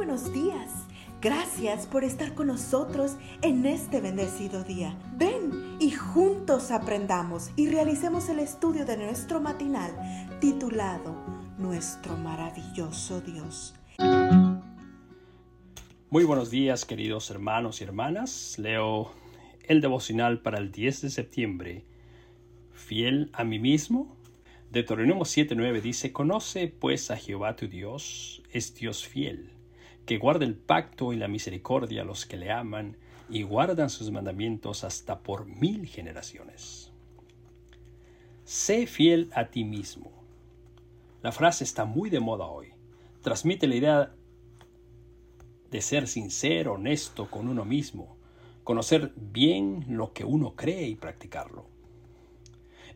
buenos días. Gracias por estar con nosotros en este bendecido día. Ven y juntos aprendamos y realicemos el estudio de nuestro matinal titulado Nuestro maravilloso Dios. Muy buenos días queridos hermanos y hermanas. Leo el devocional para el 10 de septiembre. Fiel a mí mismo. Deuteronomio 7:9 dice, Conoce pues a Jehová tu Dios, es Dios fiel, que guarda el pacto y la misericordia a los que le aman y guardan sus mandamientos hasta por mil generaciones. Sé fiel a ti mismo. La frase está muy de moda hoy. Transmite la idea de ser sincero, honesto con uno mismo, conocer bien lo que uno cree y practicarlo.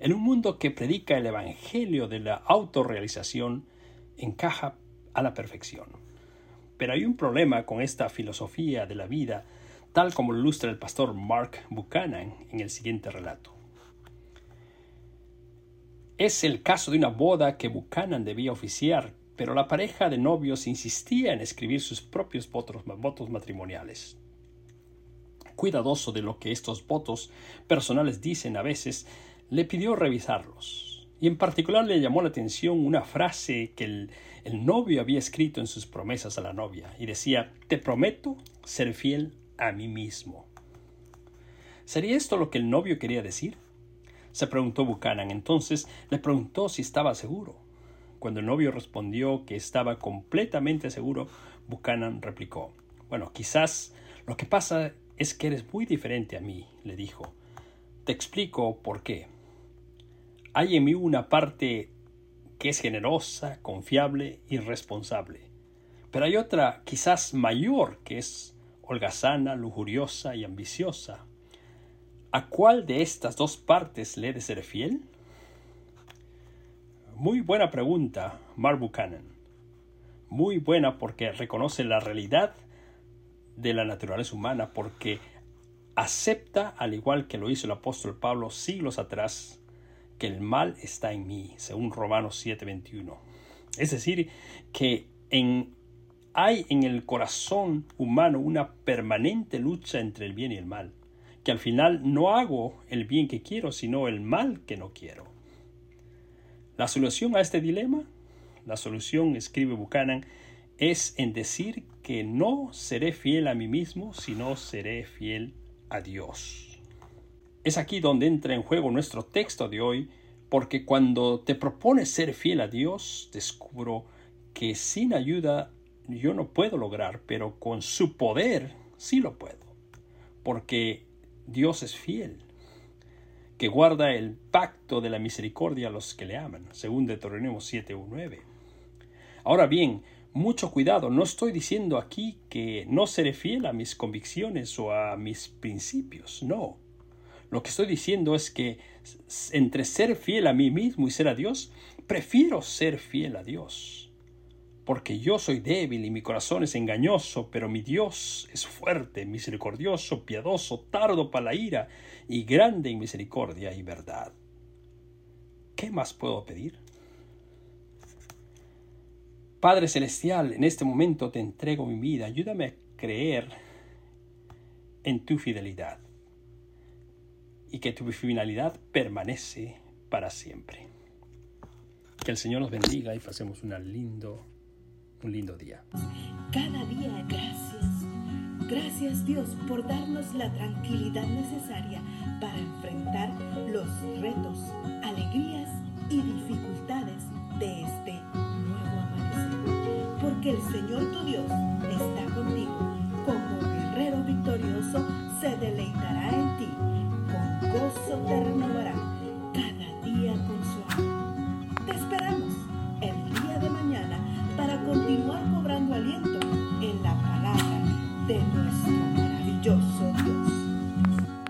En un mundo que predica el Evangelio de la autorrealización, encaja a la perfección. Pero hay un problema con esta filosofía de la vida, tal como lo ilustra el pastor Mark Buchanan en el siguiente relato. Es el caso de una boda que Buchanan debía oficiar pero la pareja de novios insistía en escribir sus propios votos, matrimoniales. Cuidadoso de lo que estos votos personales dicen a veces, le pidió revisarlos. Y en particular le llamó la atención una frase que el, novio había escrito en sus promesas a la novia, y decía, Te prometo ser fiel a mí mismo. ¿Sería esto lo que el novio quería decir? Se preguntó Buchanan. Entonces le preguntó si estaba seguro. Cuando el novio respondió que estaba completamente seguro, Buchanan replicó, Bueno, quizás lo que pasa es que eres muy diferente a mí, le dijo. Te explico por qué. Hay en mí una parte que es generosa, confiable y responsable. Pero hay otra quizás mayor que es holgazana, lujuriosa y ambiciosa. ¿A cuál de estas dos partes le he de ser fiel? Muy buena pregunta, Mark Buchanan. Muy buena porque reconoce la realidad de la naturaleza humana, porque acepta, al igual que lo hizo el apóstol Pablo siglos atrás, que el mal está en mí, según Romanos 7:21. Es decir, que hay en el corazón humano una permanente lucha entre el bien y el mal, que al final no hago el bien que quiero, sino el mal que no quiero. La solución a este dilema, la solución, escribe Buchanan, es en decir que no seré fiel a mí mismo, sino seré fiel a Dios. Es aquí donde entra en juego nuestro texto de hoy, porque cuando te propones ser fiel a Dios, descubro que sin ayuda yo no puedo lograr, pero con su poder sí lo puedo, porque Dios es fiel que guarda el pacto de la misericordia a los que le aman, según Deuteronomio 7.9. Ahora bien, mucho cuidado, no estoy diciendo aquí que no seré fiel a mis convicciones o a mis principios, no. Lo que estoy diciendo es que entre ser fiel a mí mismo y ser a Dios, prefiero ser fiel a Dios porque yo soy débil y mi corazón es engañoso, pero mi Dios es fuerte, misericordioso, piadoso, tardo para la ira y grande en misericordia y verdad. ¿Qué más puedo pedir? Padre Celestial, en este momento te entrego mi vida, ayúdame a creer en tu fidelidad y que tu finalidad permanece para siempre. Que el Señor nos bendiga y pasemos una lindo, un lindo día. Cada día gracias. Gracias Dios por darnos la tranquilidad necesaria para enfrentar los retos, alegrías y dificultades de este nuevo amanecer. Porque el Señor tu Dios está contigo. Como guerrero victorioso se deleita doce ternura.